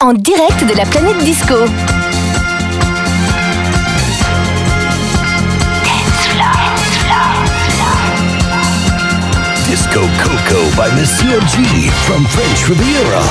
en direct de la planète disco. Disco Coco by Monsieur G from French Riviera.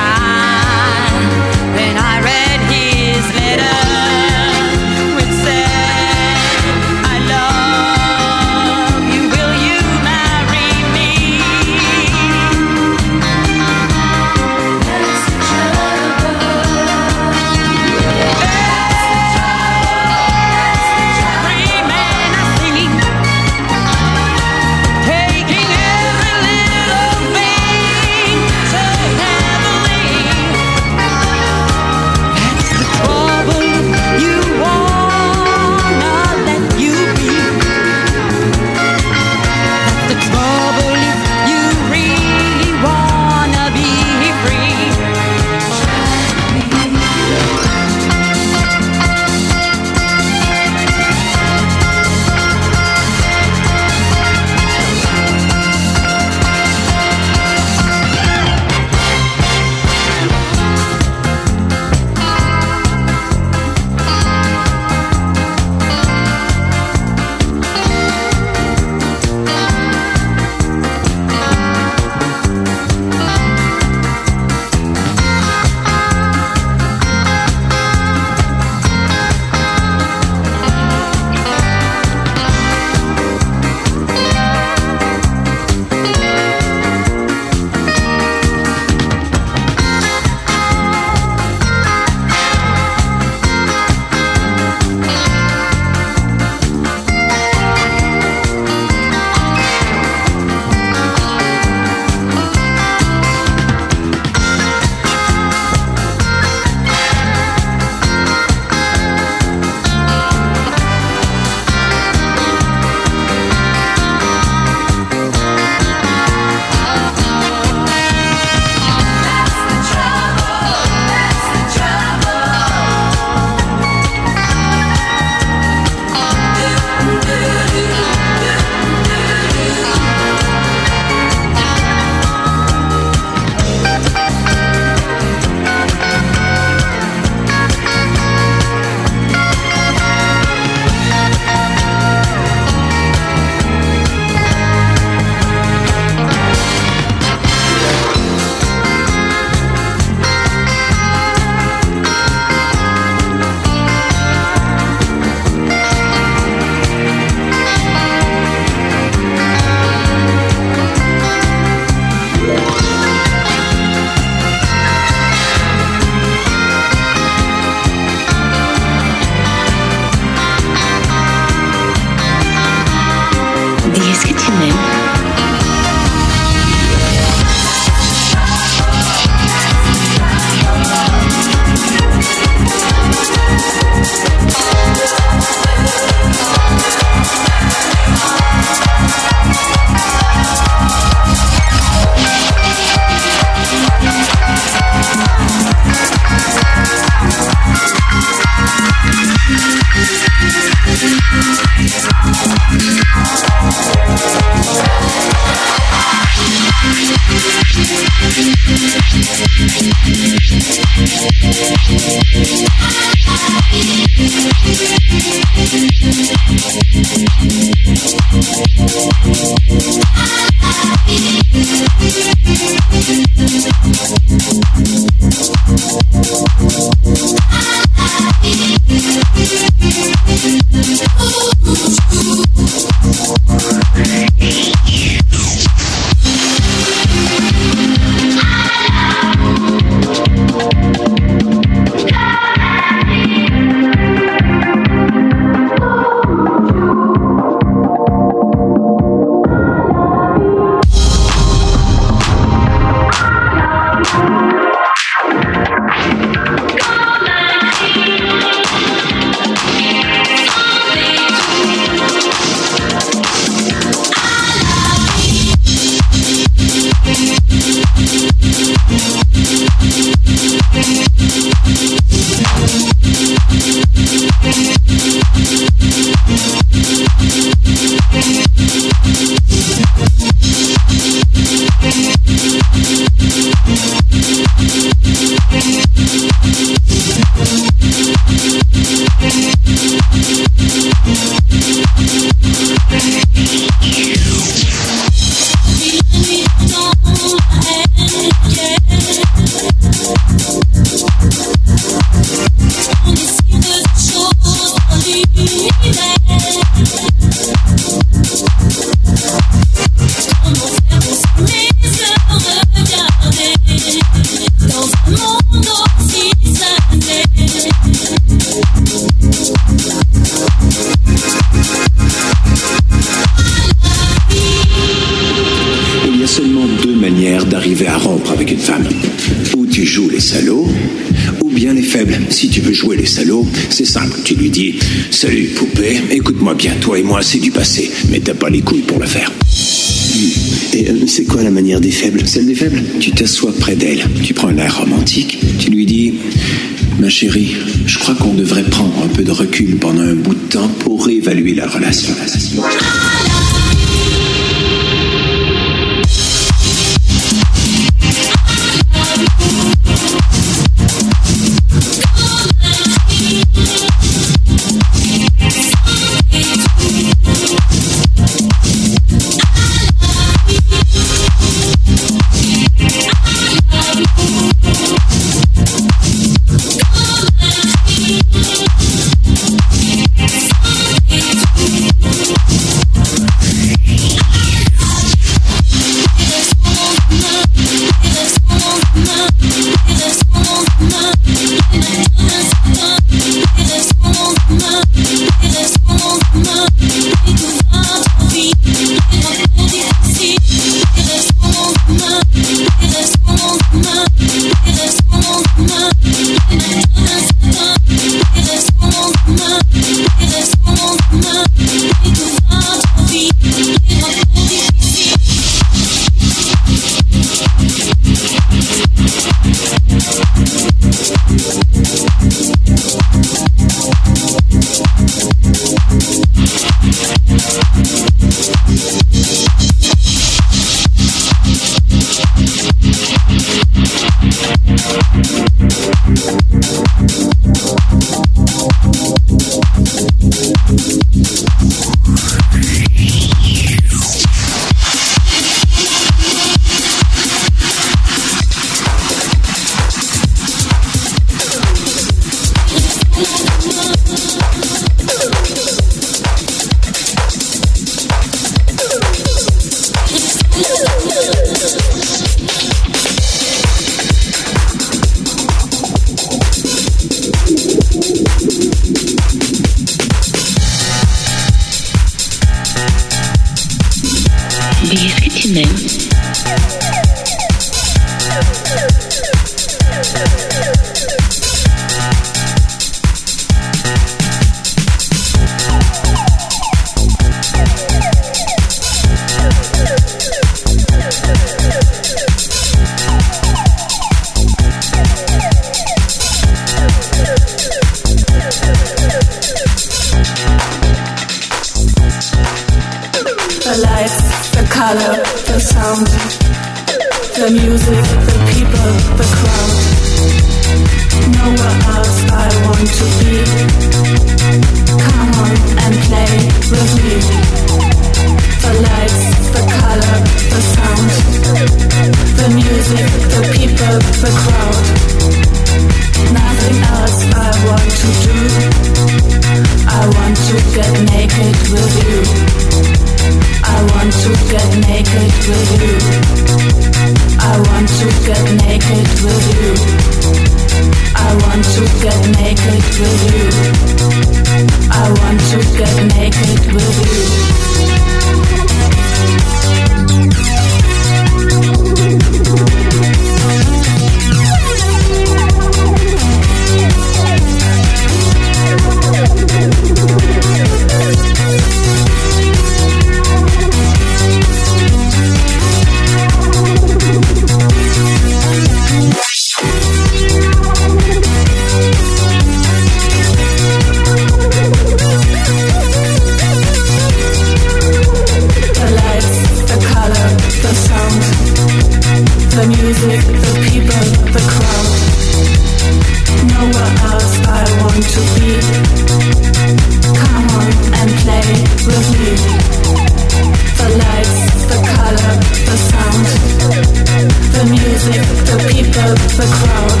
The people, the crowd.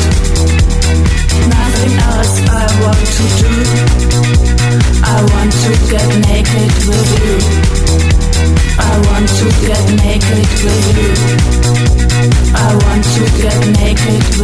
Nothing else I want to do. I want to get naked with you. I want to get naked with you. I want to get naked with you.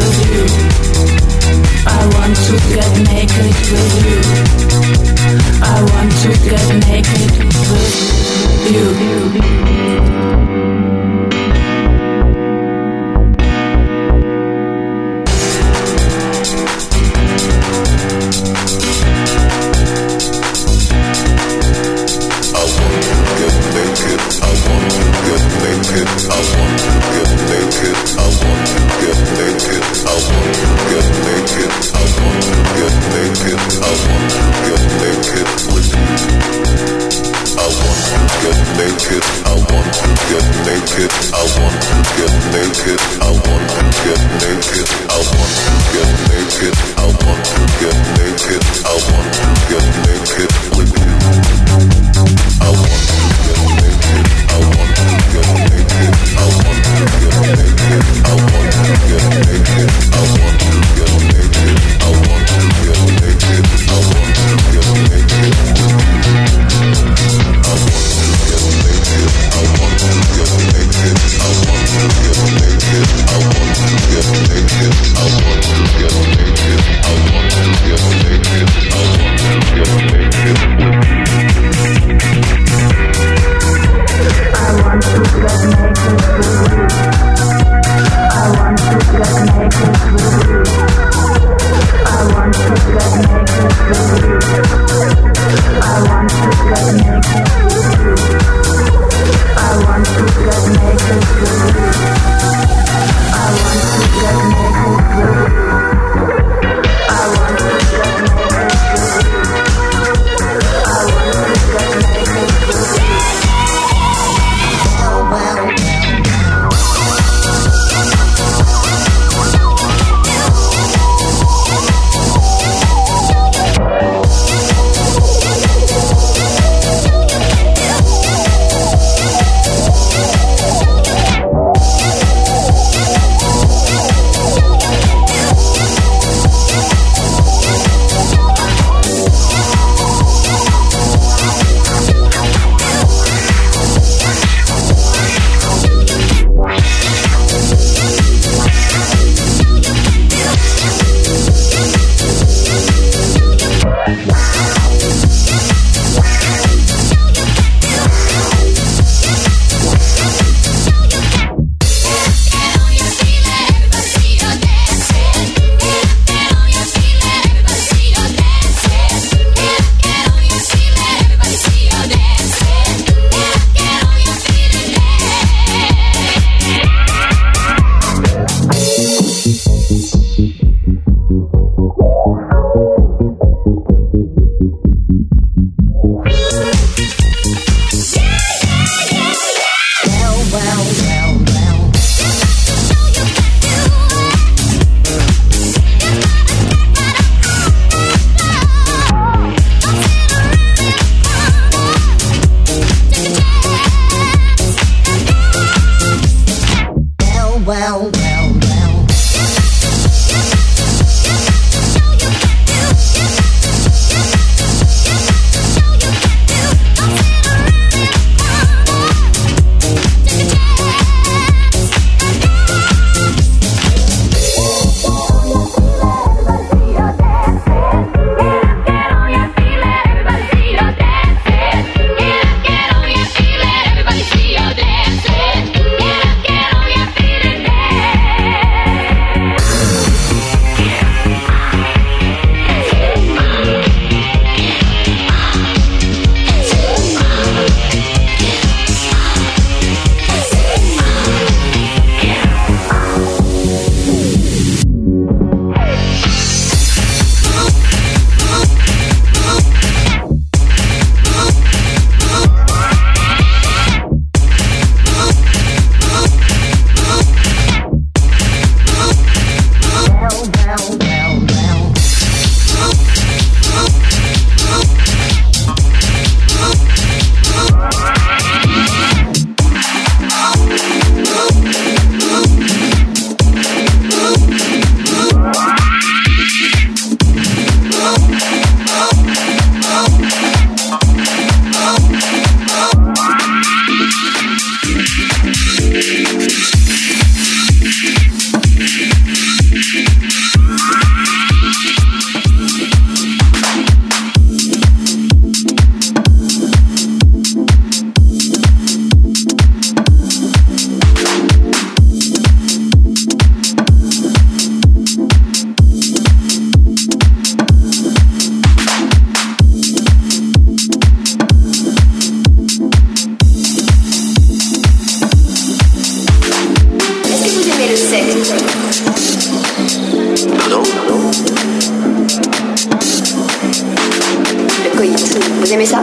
Vous aimez ça?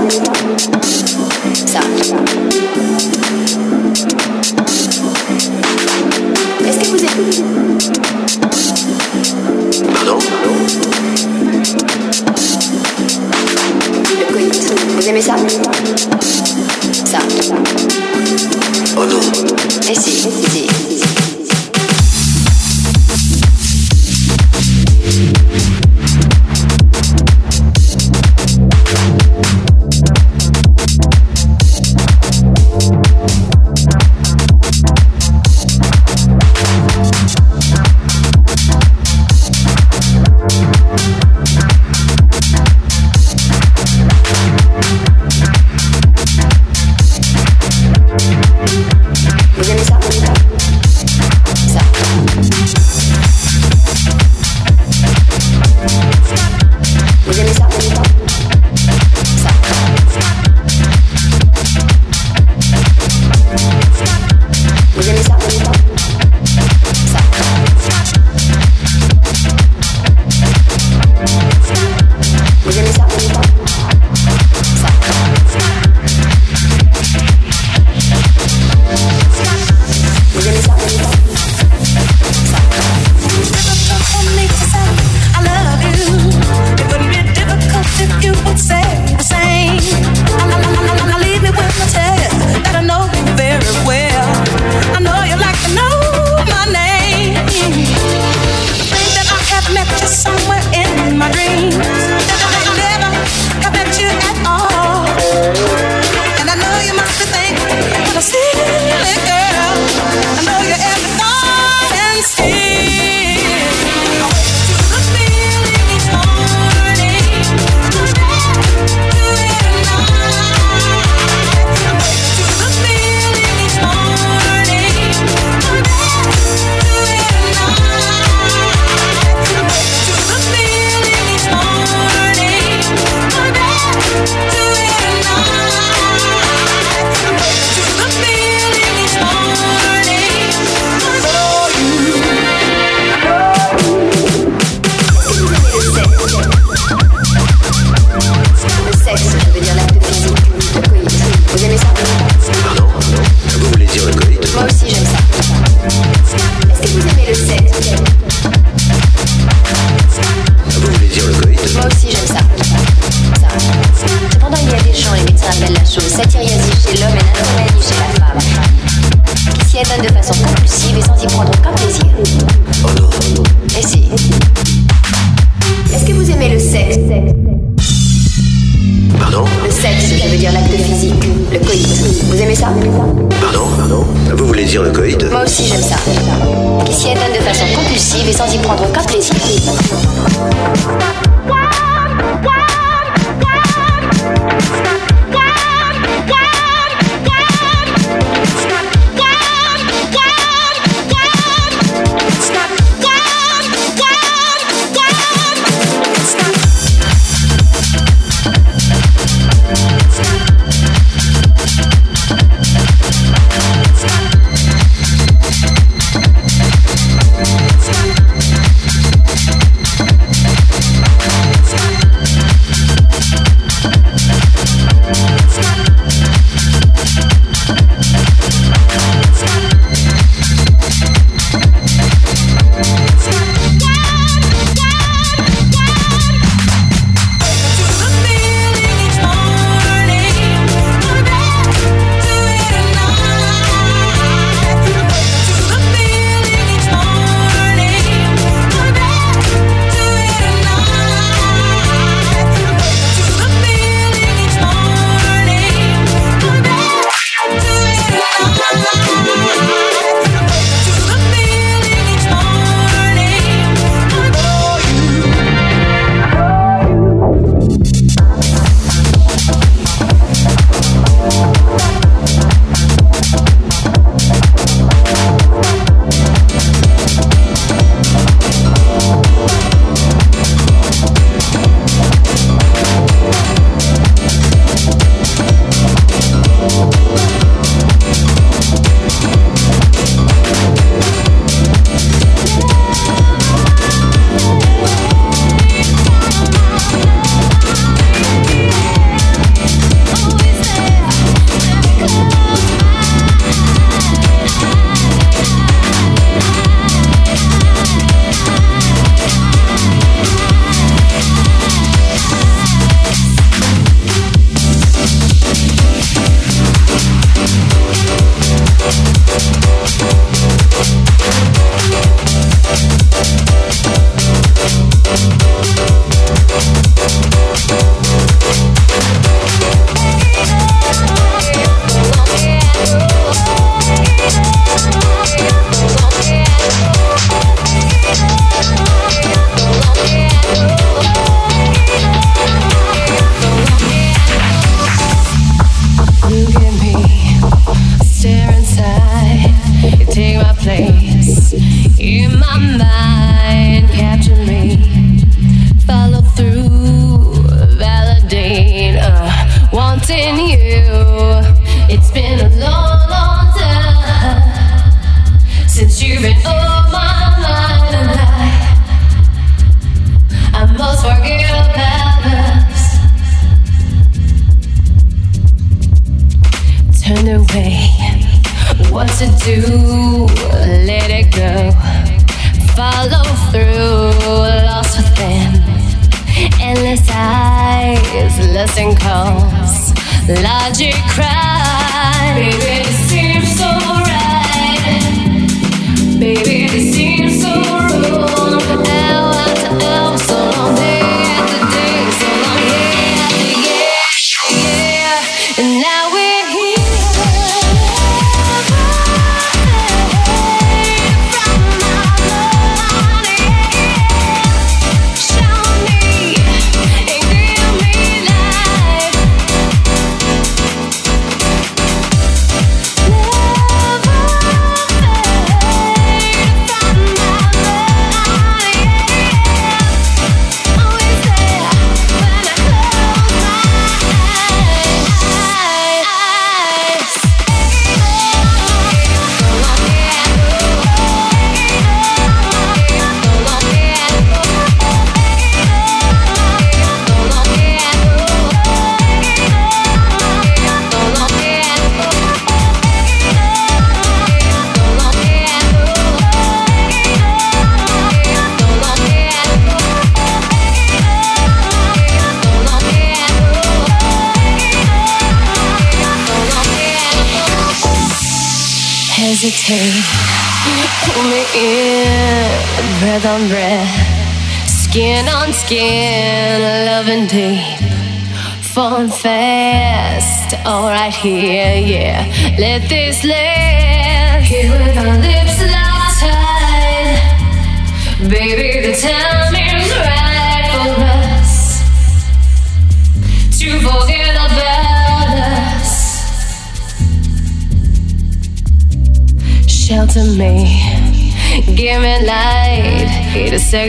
Ça. Est-ce que vous aimez? Pardon? Le. Vous aimez ça? Ça. Oh non. Et si. Eh eh Pardon Le sexe, ça veut dire l'acte physique, le coït. Vous aimez ça Pardon Pardon Vous voulez dire le coït Moi aussi j'aime ça. Qui s'y étonne de façon compulsive et sans y prendre aucun plaisir.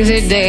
The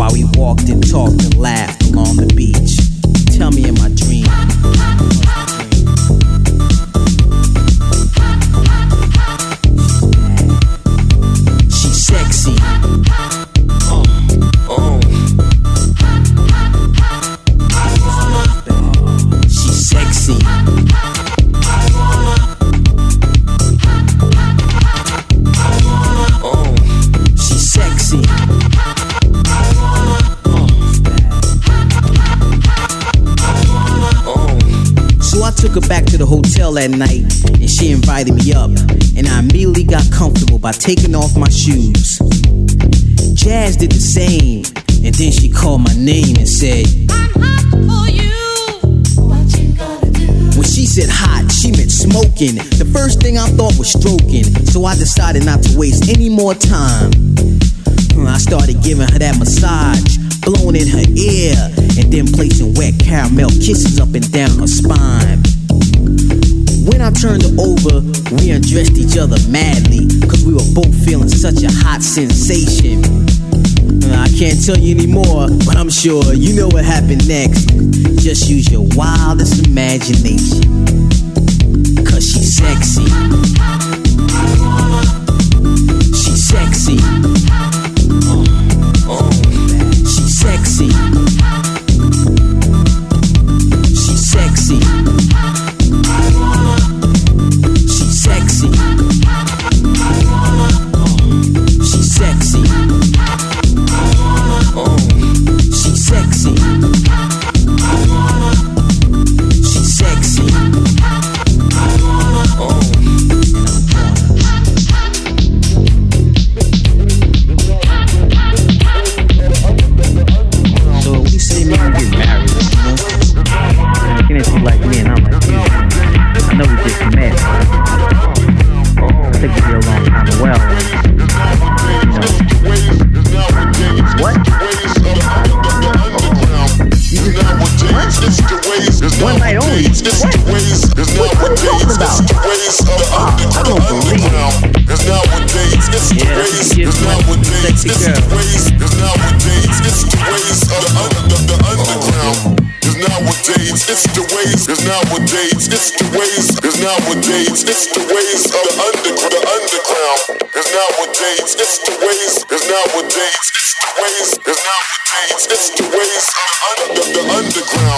while we walked and talked and laughed along the beach. Tell me in my hotel that night and she invited me up. And I immediately got comfortable by taking off my shoes. Jazz did the same. And then she called my name and said, I'm hot for you. When she said hot, she meant smoking. The first thing I thought was stroking. So I decided not to waste any more time. Hmm, I started giving her that massage, blowing in her ear, and then placing wet caramel kisses up and down her spine. When I turned her over, we undressed each other madly, cause we were both feeling such a hot sensation. I can't tell you anymore, but I'm sure you know what happened next. Just use your wildest imagination. Cause she's sexy. She's sexy. It's the ways. Cause nowadays, it's the ways of the underground. The underground. Cause nowadays, it's the ways. Cause nowadays, it's the ways. Cause nowadays, it's the ways of under, the underground.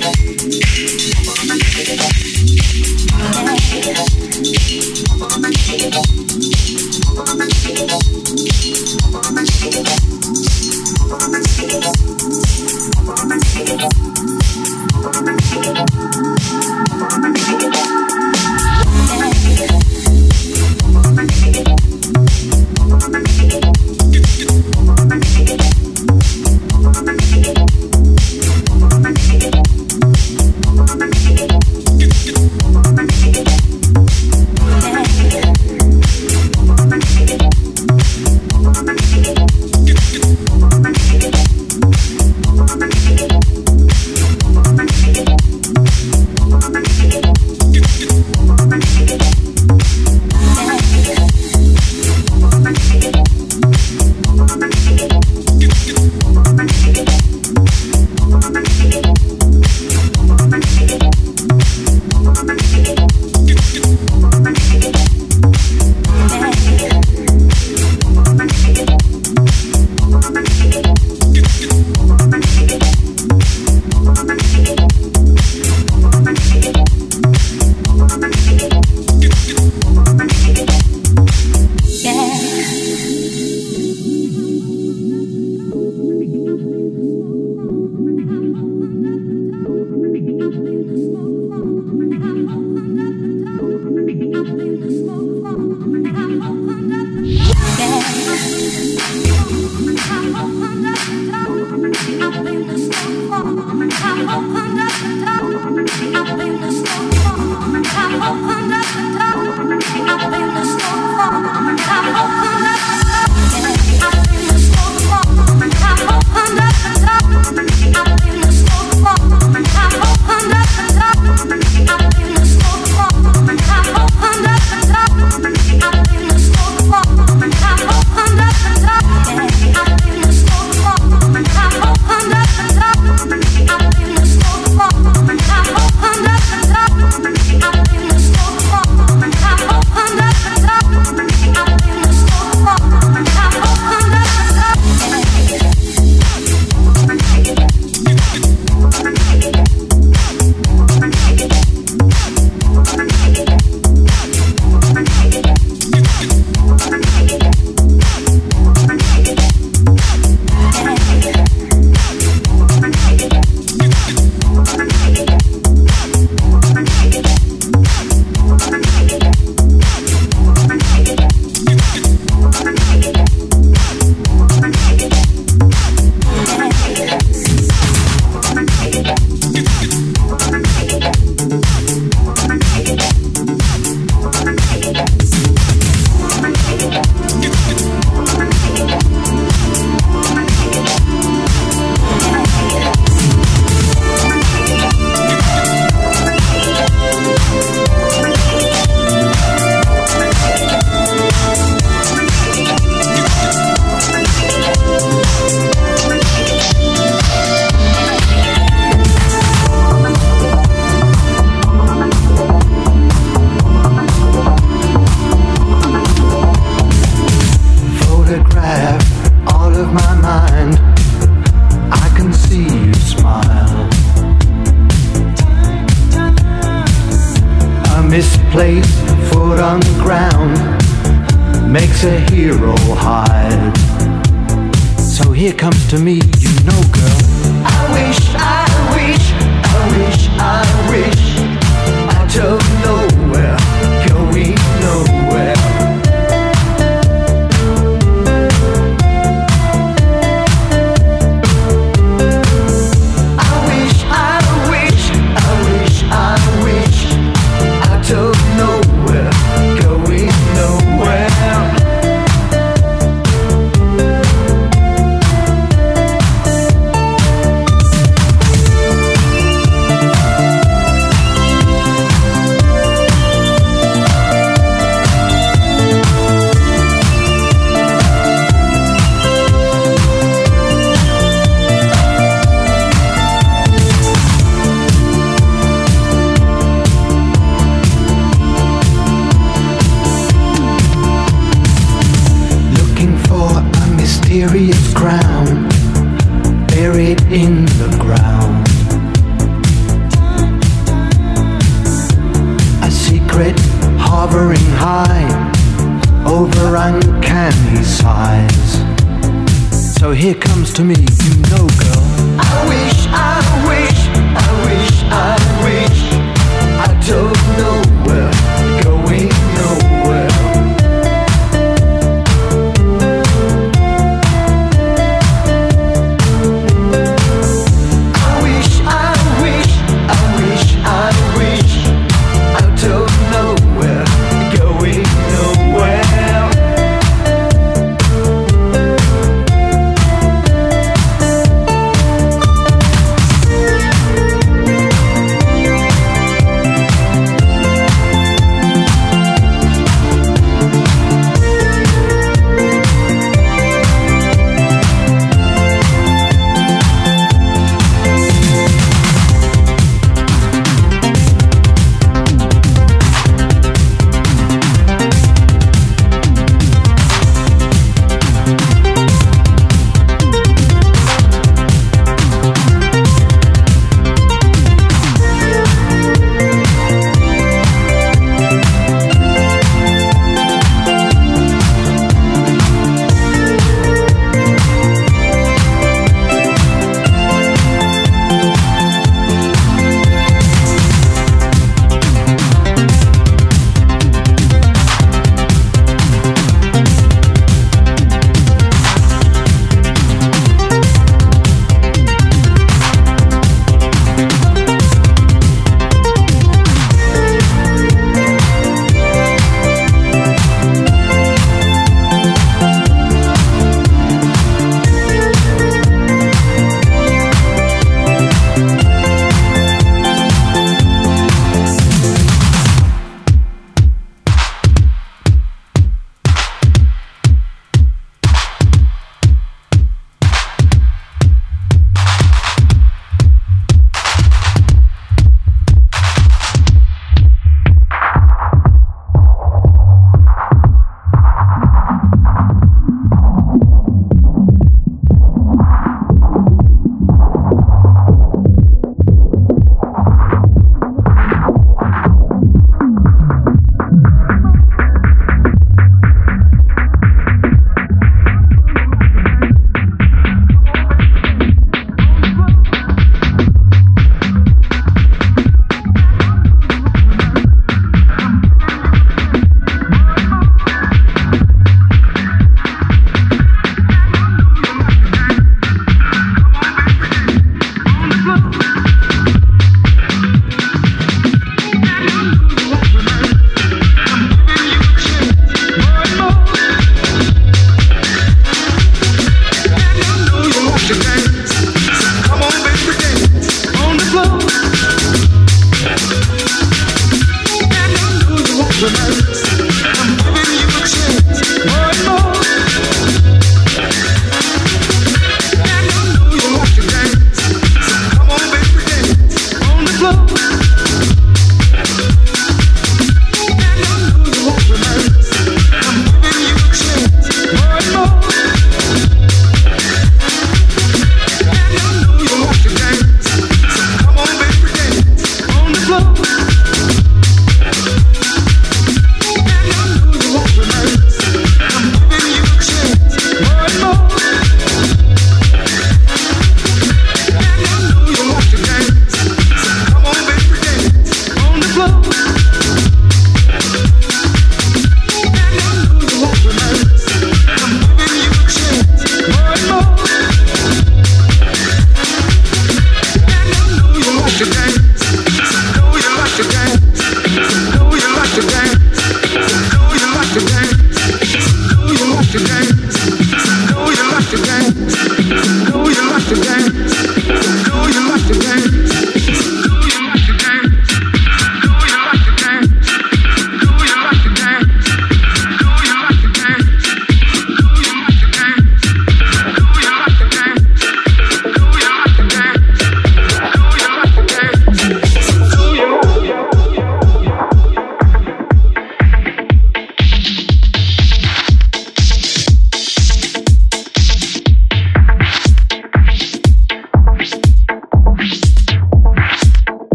Photograph